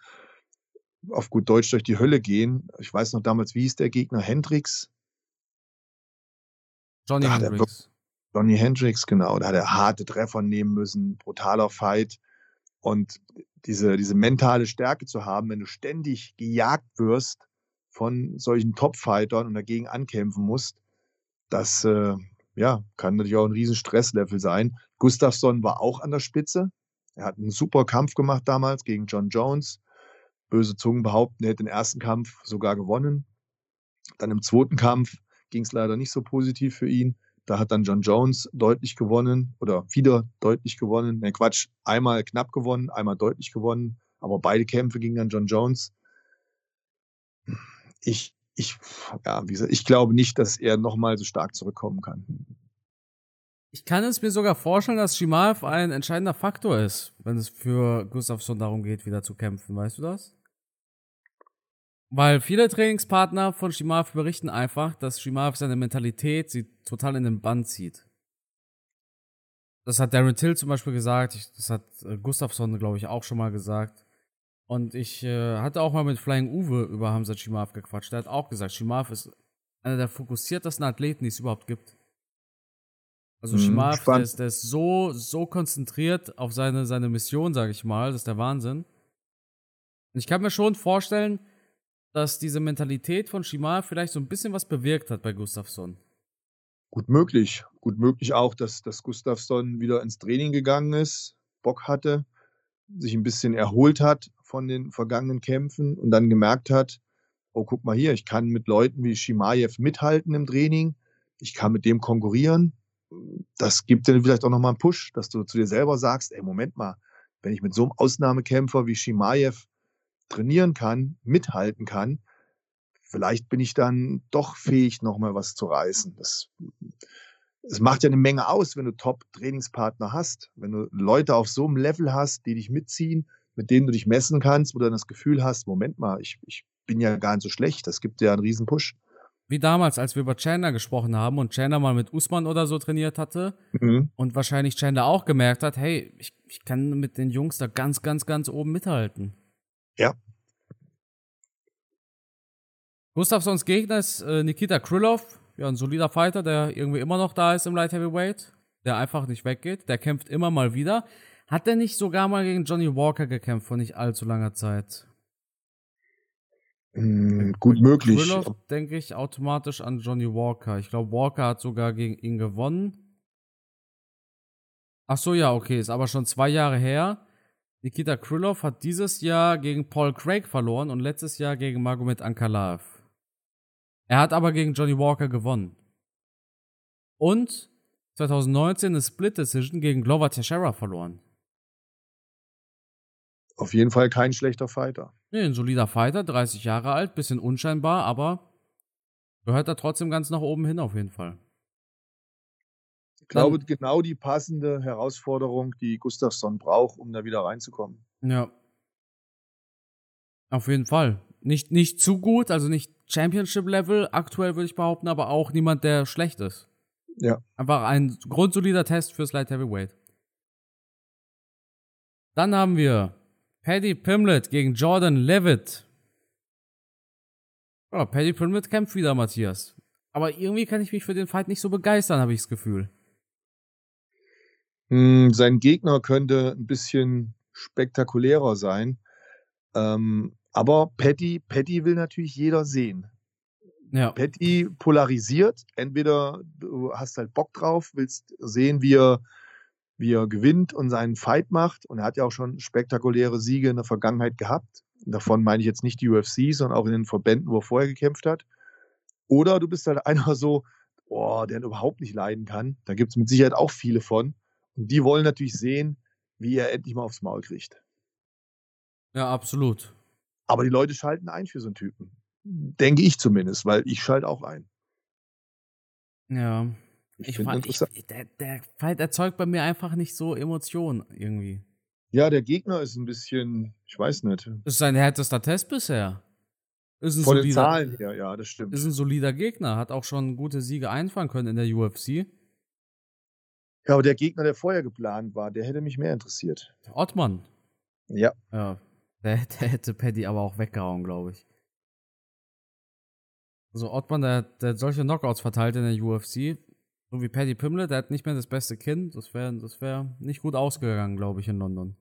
Speaker 2: auf gut Deutsch durch die Hölle gehen. Ich weiß noch damals, wie hieß der Gegner? Hendrix?
Speaker 1: Johnny Hendrix.
Speaker 2: Johnny Hendrix, genau. Da hat er harte Treffer nehmen müssen, brutaler Fight. Und diese, diese mentale Stärke zu haben, wenn du ständig gejagt wirst von solchen Top-Fightern und dagegen ankämpfen musst, das äh, ja, kann natürlich auch ein riesen Stresslevel sein. Gustafsson war auch an der Spitze. Er hat einen super Kampf gemacht damals gegen John Jones. Böse Zungen behaupten, er hätte den ersten Kampf sogar gewonnen. Dann im zweiten Kampf ging es leider nicht so positiv für ihn. Da hat dann John Jones deutlich gewonnen oder wieder deutlich gewonnen. Ne, Quatsch, einmal knapp gewonnen, einmal deutlich gewonnen. Aber beide Kämpfe gingen dann John Jones. Ich, ich, ja, wie gesagt, ich glaube nicht, dass er nochmal so stark zurückkommen kann.
Speaker 1: Ich kann es mir sogar vorstellen, dass Shimaev ein entscheidender Faktor ist, wenn es für Gustafsson darum geht, wieder zu kämpfen. Weißt du das? Weil viele Trainingspartner von Shimaev berichten einfach, dass Shimaev seine Mentalität sie total in den Bann zieht. Das hat Darren Till zum Beispiel gesagt, das hat äh, Gustafsson, glaube ich, auch schon mal gesagt. Und ich äh, hatte auch mal mit Flying Uwe über Hamza Shimaev gequatscht. Der hat auch gesagt, Shimaev ist einer der fokussiertesten Athleten, die es überhaupt gibt. Also mhm, Shimaev, der ist, der ist so, so konzentriert auf seine, seine Mission, sage ich mal. Das ist der Wahnsinn. Und ich kann mir schon vorstellen, dass diese Mentalität von Shima vielleicht so ein bisschen was bewirkt hat bei Gustafsson.
Speaker 2: Gut möglich. Gut möglich auch, dass, dass Gustafsson wieder ins Training gegangen ist, Bock hatte, sich ein bisschen erholt hat von den vergangenen Kämpfen und dann gemerkt hat, oh, guck mal hier, ich kann mit Leuten wie Shimaev mithalten im Training, ich kann mit dem konkurrieren. Das gibt dir vielleicht auch nochmal einen Push, dass du zu dir selber sagst, ey, Moment mal, wenn ich mit so einem Ausnahmekämpfer wie Shimaev trainieren kann, mithalten kann, vielleicht bin ich dann doch fähig, nochmal was zu reißen. Das, es macht ja eine Menge aus, wenn du Top-Trainingspartner hast, wenn du Leute auf so einem Level hast, die dich mitziehen, mit denen du dich messen kannst, wo du dann das Gefühl hast, Moment mal, ich, ich bin ja gar nicht so schlecht, das gibt dir einen riesen Push.
Speaker 1: Wie damals, als wir über Chandler gesprochen haben und Chandler mal mit Usman oder so trainiert hatte mhm. und wahrscheinlich Chandler auch gemerkt hat, hey, ich, ich kann mit den Jungs da ganz, ganz, ganz oben mithalten.
Speaker 2: Ja.
Speaker 1: Gustafsons Gegner ist äh, Nikita Krylov, ja, ein solider Fighter, der irgendwie immer noch da ist im Light Heavyweight, der einfach nicht weggeht, der kämpft immer mal wieder. Hat der nicht sogar mal gegen Johnny Walker gekämpft vor nicht allzu langer Zeit?
Speaker 2: Mm, gut möglich.
Speaker 1: Krylov denke ich automatisch an Johnny Walker. Ich glaube, Walker hat sogar gegen ihn gewonnen. Ach so, ja, okay, ist aber schon zwei Jahre her. Nikita Krylov hat dieses Jahr gegen Paul Craig verloren und letztes Jahr gegen Magomed Ankalaev. Er hat aber gegen Johnny Walker gewonnen. Und 2019 eine Split Decision gegen Glover Teixeira verloren.
Speaker 2: Auf jeden Fall kein schlechter Fighter.
Speaker 1: Nee, ein solider Fighter, 30 Jahre alt, bisschen unscheinbar, aber gehört da trotzdem ganz nach oben hin auf jeden Fall.
Speaker 2: Ich glaube, Dann, genau die passende Herausforderung, die Gustafsson braucht, um da wieder reinzukommen.
Speaker 1: Ja. Auf jeden Fall. Nicht, nicht zu gut, also nicht Championship-Level, aktuell würde ich behaupten, aber auch niemand, der schlecht ist.
Speaker 2: Ja.
Speaker 1: Einfach ein grundsolider Test fürs Light Heavyweight. Dann haben wir Paddy Pimlet gegen Jordan Levitt. Oh, Paddy Pimlet kämpft wieder, Matthias. Aber irgendwie kann ich mich für den Fight nicht so begeistern, habe ich das Gefühl.
Speaker 2: Hm, sein Gegner könnte ein bisschen spektakulärer sein. Ähm, aber Patty, Patty will natürlich jeder sehen.
Speaker 1: Ja.
Speaker 2: Patty polarisiert. Entweder du hast halt Bock drauf, willst sehen, wie er, wie er gewinnt und seinen Fight macht. Und er hat ja auch schon spektakuläre Siege in der Vergangenheit gehabt. Davon meine ich jetzt nicht die UFC, sondern auch in den Verbänden, wo er vorher gekämpft hat. Oder du bist halt einer so, oh, der überhaupt nicht leiden kann. Da gibt es mit Sicherheit auch viele von. Und die wollen natürlich sehen, wie er endlich mal aufs Maul kriegt.
Speaker 1: Ja, absolut.
Speaker 2: Aber die Leute schalten ein für so einen Typen. Denke ich zumindest, weil ich schalte auch ein.
Speaker 1: Ja. Ich, ich fand, ich, der, der Fight erzeugt bei mir einfach nicht so Emotionen irgendwie.
Speaker 2: Ja, der Gegner ist ein bisschen, ich weiß nicht.
Speaker 1: Das ist sein härtester Test bisher.
Speaker 2: Ist ein Von solider, den Zahlen her, ja, das stimmt.
Speaker 1: Ist ein solider Gegner, hat auch schon gute Siege einfahren können in der UFC.
Speaker 2: Ja, aber der Gegner, der vorher geplant war, der hätte mich mehr interessiert.
Speaker 1: Ottmann.
Speaker 2: Ja.
Speaker 1: Ja. Der, der hätte Paddy aber auch weggehauen, glaube ich. Also Ottmann, der, der hat solche Knockouts verteilt in der UFC. So wie Paddy Pimble, der hat nicht mehr das beste Kind. Das wäre das wär nicht gut ausgegangen, glaube ich, in London.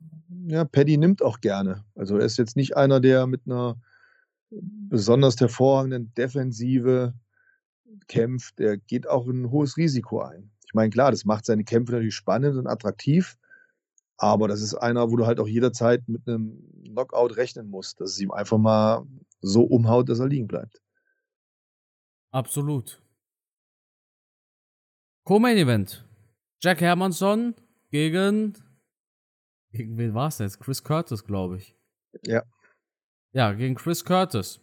Speaker 2: Ja, Paddy nimmt auch gerne. Also er ist jetzt nicht einer, der mit einer besonders hervorragenden Defensive kämpft. Der geht auch ein hohes Risiko ein. Ich meine, klar, das macht seine Kämpfe natürlich spannend und attraktiv. Aber das ist einer, wo du halt auch jederzeit mit einem Knockout rechnen musst, dass es ihm einfach mal so umhaut, dass er liegen bleibt.
Speaker 1: Absolut. Co-Main Event. Jack Hermansson gegen. Gegen wen war es jetzt? Chris Curtis, glaube ich.
Speaker 2: Ja.
Speaker 1: Ja, gegen Chris Curtis.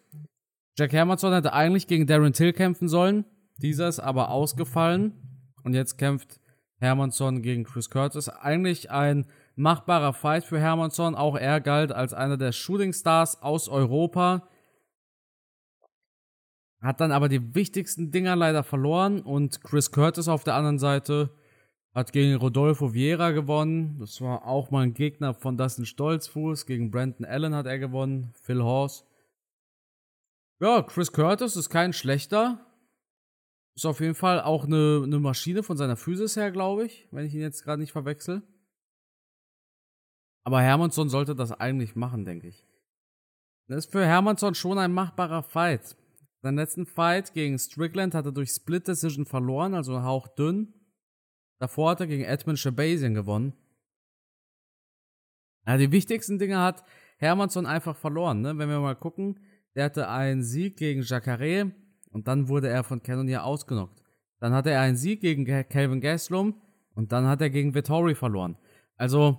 Speaker 1: Jack Hermansson hätte eigentlich gegen Darren Till kämpfen sollen. Dieser ist aber ausgefallen. Und jetzt kämpft Hermansson gegen Chris Curtis. Eigentlich ein machbarer Fight für Hermansson. Auch er galt als einer der Shooting Stars aus Europa. Hat dann aber die wichtigsten Dinger leider verloren und Chris Curtis auf der anderen Seite hat gegen Rodolfo Vieira gewonnen. Das war auch mal ein Gegner von Dustin Stolzfuß. Gegen Brandon Allen hat er gewonnen. Phil Horse. Ja, Chris Curtis ist kein schlechter. Ist auf jeden Fall auch eine, eine Maschine von seiner Physis her, glaube ich, wenn ich ihn jetzt gerade nicht verwechsel. Aber Hermansson sollte das eigentlich machen, denke ich. Das ist für Hermansson schon ein machbarer Fight. Seinen letzten Fight gegen Strickland hat er durch Split Decision verloren, also hauchdünn. Davor hat er gegen Edmund Shabazian gewonnen. Ja, die wichtigsten Dinge hat Hermansson einfach verloren, ne? Wenn wir mal gucken, der hatte einen Sieg gegen Jacare und dann wurde er von Cannonier ausgenockt. Dann hatte er einen Sieg gegen Calvin Gastelum und dann hat er gegen Vittori verloren. Also,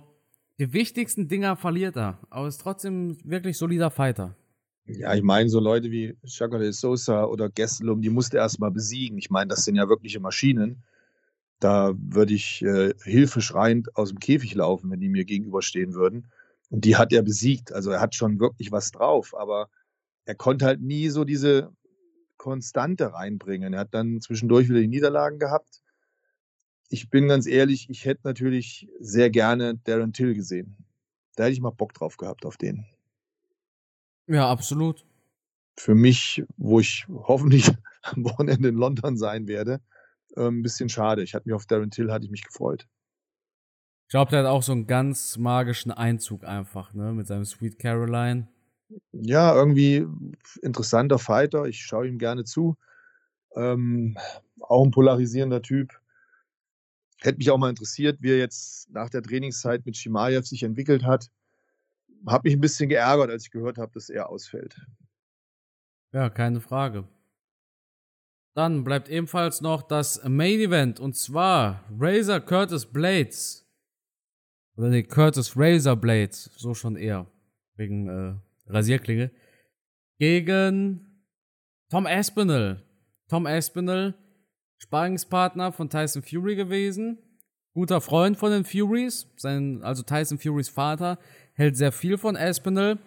Speaker 1: die wichtigsten Dinger verliert er, aber ist trotzdem wirklich solider Fighter.
Speaker 2: Ja, ich meine, so Leute wie Chaco de Sosa oder Gesselum, die musste erstmal besiegen. Ich meine, das sind ja wirkliche Maschinen. Da würde ich äh, hilfeschreiend aus dem Käfig laufen, wenn die mir gegenüberstehen würden. Und die hat er besiegt. Also er hat schon wirklich was drauf, aber er konnte halt nie so diese Konstante reinbringen. Er hat dann zwischendurch wieder die Niederlagen gehabt. Ich bin ganz ehrlich, ich hätte natürlich sehr gerne Darren Till gesehen. Da hätte ich mal Bock drauf gehabt auf den.
Speaker 1: Ja, absolut.
Speaker 2: Für mich, wo ich hoffentlich am Wochenende in London sein werde, ein bisschen schade. Ich hatte mich auf Darren Till hatte ich mich gefreut.
Speaker 1: Ich glaube, der hat auch so einen ganz magischen Einzug einfach, ne, mit seinem Sweet Caroline.
Speaker 2: Ja, irgendwie interessanter Fighter. Ich schaue ihm gerne zu. Ähm, auch ein polarisierender Typ. Hätte mich auch mal interessiert, wie er jetzt nach der Trainingszeit mit Shimaev sich entwickelt hat habe mich ein bisschen geärgert, als ich gehört habe, dass er ausfällt.
Speaker 1: Ja, keine Frage. Dann bleibt ebenfalls noch das Main Event und zwar Razor Curtis Blades. Oder nee, Curtis Razor Blades, so schon eher. Wegen äh, Rasierklinge. Gegen Tom Aspinall. Tom Aspinall, Sparingspartner von Tyson Fury gewesen. Guter Freund von den Furies. Sein, also Tyson Furys Vater hält sehr viel von Aspinall.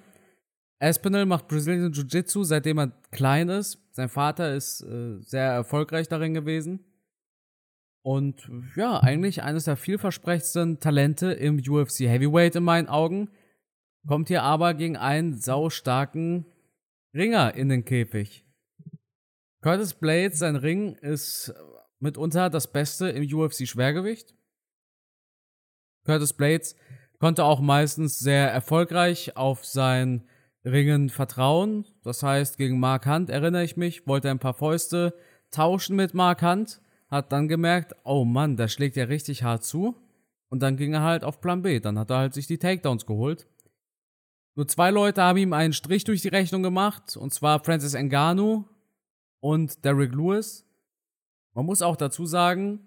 Speaker 1: Aspinall macht Brazilian Jiu-Jitsu, seitdem er klein ist. Sein Vater ist äh, sehr erfolgreich darin gewesen. Und ja, eigentlich eines der vielversprechendsten Talente im UFC Heavyweight in meinen Augen. Kommt hier aber gegen einen saustarken Ringer in den Käfig. Curtis Blades, sein Ring, ist mitunter das Beste im UFC Schwergewicht. Curtis Blades konnte auch meistens sehr erfolgreich auf sein Ringen vertrauen. Das heißt, gegen Mark Hunt erinnere ich mich, wollte ein paar Fäuste tauschen mit Mark Hunt, hat dann gemerkt, oh Mann, der schlägt ja richtig hart zu. Und dann ging er halt auf Plan B. Dann hat er halt sich die Takedowns geholt. Nur zwei Leute haben ihm einen Strich durch die Rechnung gemacht, und zwar Francis Ngannou und Derek Lewis. Man muss auch dazu sagen,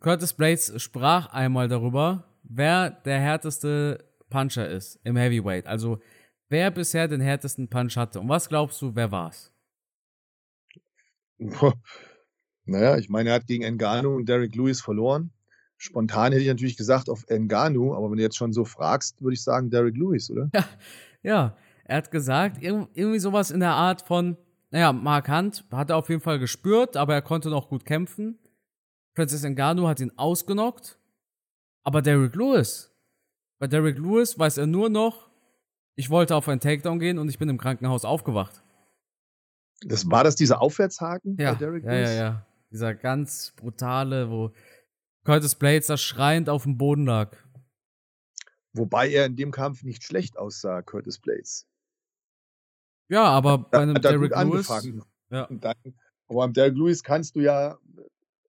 Speaker 1: Curtis Blades sprach einmal darüber, wer der härteste Puncher ist im Heavyweight. Also wer bisher den härtesten Punch hatte. Und was glaubst du, wer war's?
Speaker 2: Naja, ich meine, er hat gegen Engano und Derek Lewis verloren. Spontan hätte ich natürlich gesagt auf Engano, aber wenn du jetzt schon so fragst, würde ich sagen Derek Lewis, oder?
Speaker 1: Ja, ja. er hat gesagt, irgendwie sowas in der Art von, naja, Mark Hunt hat er auf jeden Fall gespürt, aber er konnte noch gut kämpfen. Francis Ngannou hat ihn ausgenockt. Aber Derek Lewis, bei Derek Lewis weiß er nur noch, ich wollte auf einen Takedown gehen und ich bin im Krankenhaus aufgewacht.
Speaker 2: Das war das dieser Aufwärtshaken
Speaker 1: ja, bei Derek Lewis? Ja, ja, ja. Dieser ganz brutale, wo Curtis Blades da schreiend auf dem Boden lag.
Speaker 2: Wobei er in dem Kampf nicht schlecht aussah, Curtis Blades.
Speaker 1: Ja, aber bei einem
Speaker 2: hat Derek Lewis. Ja. Dann, aber beim Derek Lewis kannst du ja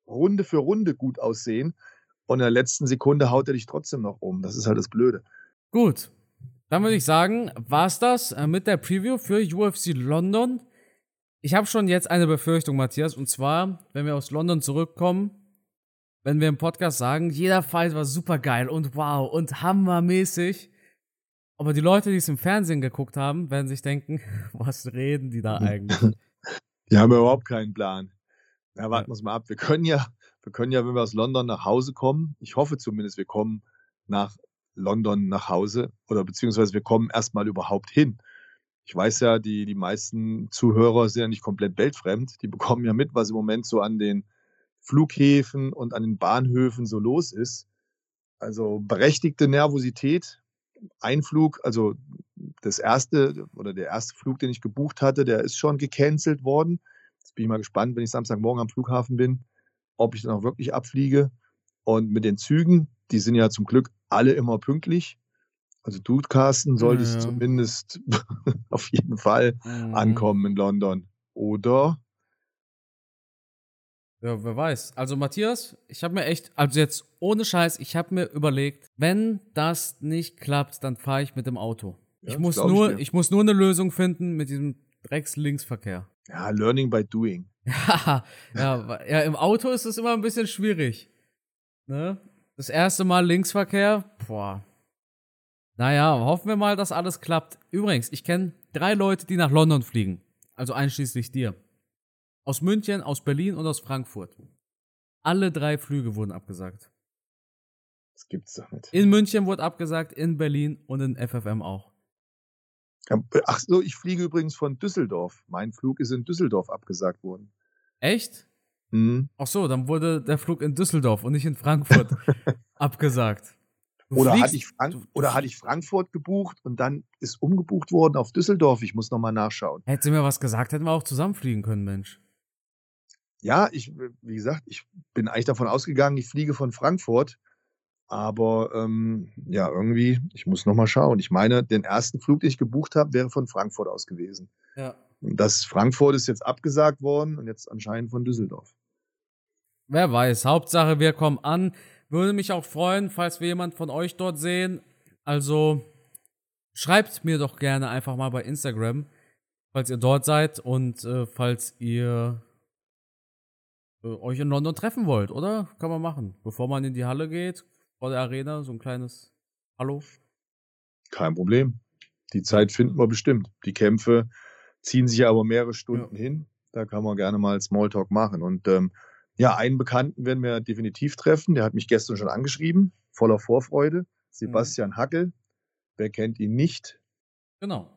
Speaker 2: Runde für Runde gut aussehen. Und in der letzten Sekunde haut er dich trotzdem noch um. Das ist halt das Blöde.
Speaker 1: Gut. Dann würde ich sagen, war's das äh, mit der Preview für UFC London. Ich habe schon jetzt eine Befürchtung, Matthias, und zwar, wenn wir aus London zurückkommen, wenn wir im Podcast sagen, jeder Fight war super geil und wow und hammermäßig. Aber die Leute, die es im Fernsehen geguckt haben, werden sich denken, was reden die da eigentlich?
Speaker 2: Die haben überhaupt keinen Plan. Ja, warten wir es mal ab. Wir können ja, wir können ja, wenn wir aus London nach Hause kommen, ich hoffe zumindest, wir kommen nach London nach Hause oder beziehungsweise wir kommen erstmal überhaupt hin. Ich weiß ja, die, die meisten Zuhörer sind ja nicht komplett weltfremd. Die bekommen ja mit, was im Moment so an den Flughäfen und an den Bahnhöfen so los ist. Also berechtigte Nervosität. Einflug, also das erste oder der erste Flug, den ich gebucht hatte, der ist schon gecancelt worden. Jetzt bin ich mal gespannt, wenn ich Samstagmorgen am Flughafen bin, ob ich dann auch wirklich abfliege. Und mit den Zügen, die sind ja zum Glück alle immer pünktlich. Also du, Carsten, solltest ja. zumindest auf jeden Fall mhm. ankommen in London. Oder?
Speaker 1: Ja, wer weiß. Also Matthias, ich habe mir echt, also jetzt ohne Scheiß, ich habe mir überlegt, wenn das nicht klappt, dann fahre ich mit dem Auto. Ja, ich muss nur, ich, ich, muss nur eine Lösung finden mit diesem Drecks-Linksverkehr.
Speaker 2: Ja, learning by doing.
Speaker 1: ja, ja, ja, im Auto ist es immer ein bisschen schwierig. Ne? Das erste Mal Linksverkehr, boah. Naja, hoffen wir mal, dass alles klappt. Übrigens, ich kenne drei Leute, die nach London fliegen. Also einschließlich dir. Aus München, aus Berlin und aus Frankfurt. Alle drei Flüge wurden abgesagt.
Speaker 2: Das gibt's doch nicht.
Speaker 1: In München wurde abgesagt, in Berlin und in FFM auch.
Speaker 2: Ach so, ich fliege übrigens von Düsseldorf. Mein Flug ist in Düsseldorf abgesagt worden.
Speaker 1: Echt?
Speaker 2: Mhm.
Speaker 1: Ach so, dann wurde der Flug in Düsseldorf und nicht in Frankfurt abgesagt.
Speaker 2: oder hatte, ich oder hatte ich Frankfurt gebucht und dann ist umgebucht worden auf Düsseldorf. Ich muss nochmal nachschauen.
Speaker 1: Hätte sie mir was gesagt, hätten wir auch zusammenfliegen können, Mensch.
Speaker 2: Ja, ich, wie gesagt, ich bin eigentlich davon ausgegangen, ich fliege von Frankfurt aber ähm, ja, irgendwie, ich muss nochmal schauen. Ich meine, den ersten Flug, den ich gebucht habe, wäre von Frankfurt aus gewesen.
Speaker 1: Ja.
Speaker 2: Und das Frankfurt ist jetzt abgesagt worden und jetzt anscheinend von Düsseldorf.
Speaker 1: Wer weiß. Hauptsache, wir kommen an. Würde mich auch freuen, falls wir jemand von euch dort sehen. Also schreibt mir doch gerne einfach mal bei Instagram, falls ihr dort seid und äh, falls ihr euch in London treffen wollt, oder? Kann man machen. Bevor man in die Halle geht, vor der Arena, so ein kleines Hallo?
Speaker 2: Kein Problem. Die Zeit finden wir bestimmt. Die Kämpfe ziehen sich aber mehrere Stunden ja. hin. Da kann man gerne mal Smalltalk machen. Und ähm, ja, einen Bekannten werden wir definitiv treffen. Der hat mich gestern schon angeschrieben, voller Vorfreude. Sebastian mhm. Hackel. Wer kennt ihn nicht?
Speaker 1: Genau.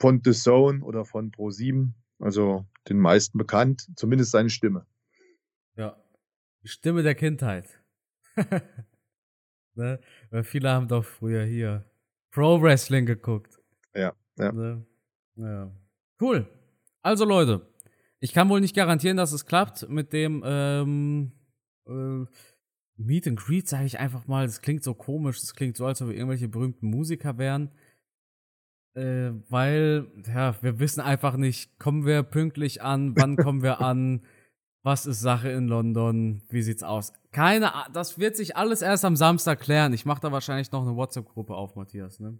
Speaker 2: Von The Zone oder von Pro7. Also den meisten bekannt, zumindest seine Stimme.
Speaker 1: Ja. Stimme der Kindheit. Ne? Weil viele haben doch früher hier Pro Wrestling geguckt.
Speaker 2: Ja, ja.
Speaker 1: Ne? ja. Cool. Also Leute, ich kann wohl nicht garantieren, dass es klappt mit dem ähm, äh, Meet and Greet, sage ich einfach mal. Das klingt so komisch, das klingt so, als ob wir irgendwelche berühmten Musiker wären. Äh, weil, ja, wir wissen einfach nicht, kommen wir pünktlich an, wann kommen wir an, was ist Sache in London, wie sieht's aus? Keine Ahnung, das wird sich alles erst am Samstag klären. Ich mache da wahrscheinlich noch eine WhatsApp-Gruppe auf, Matthias, ne?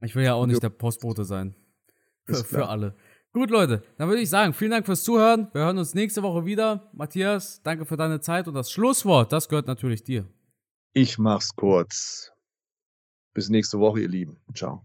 Speaker 1: Ich will ja auch nicht der Postbote sein. Für, für alle. Gut, Leute, dann würde ich sagen, vielen Dank fürs Zuhören. Wir hören uns nächste Woche wieder. Matthias, danke für deine Zeit und das Schlusswort, das gehört natürlich dir.
Speaker 2: Ich mach's kurz. Bis nächste Woche, ihr Lieben. Ciao.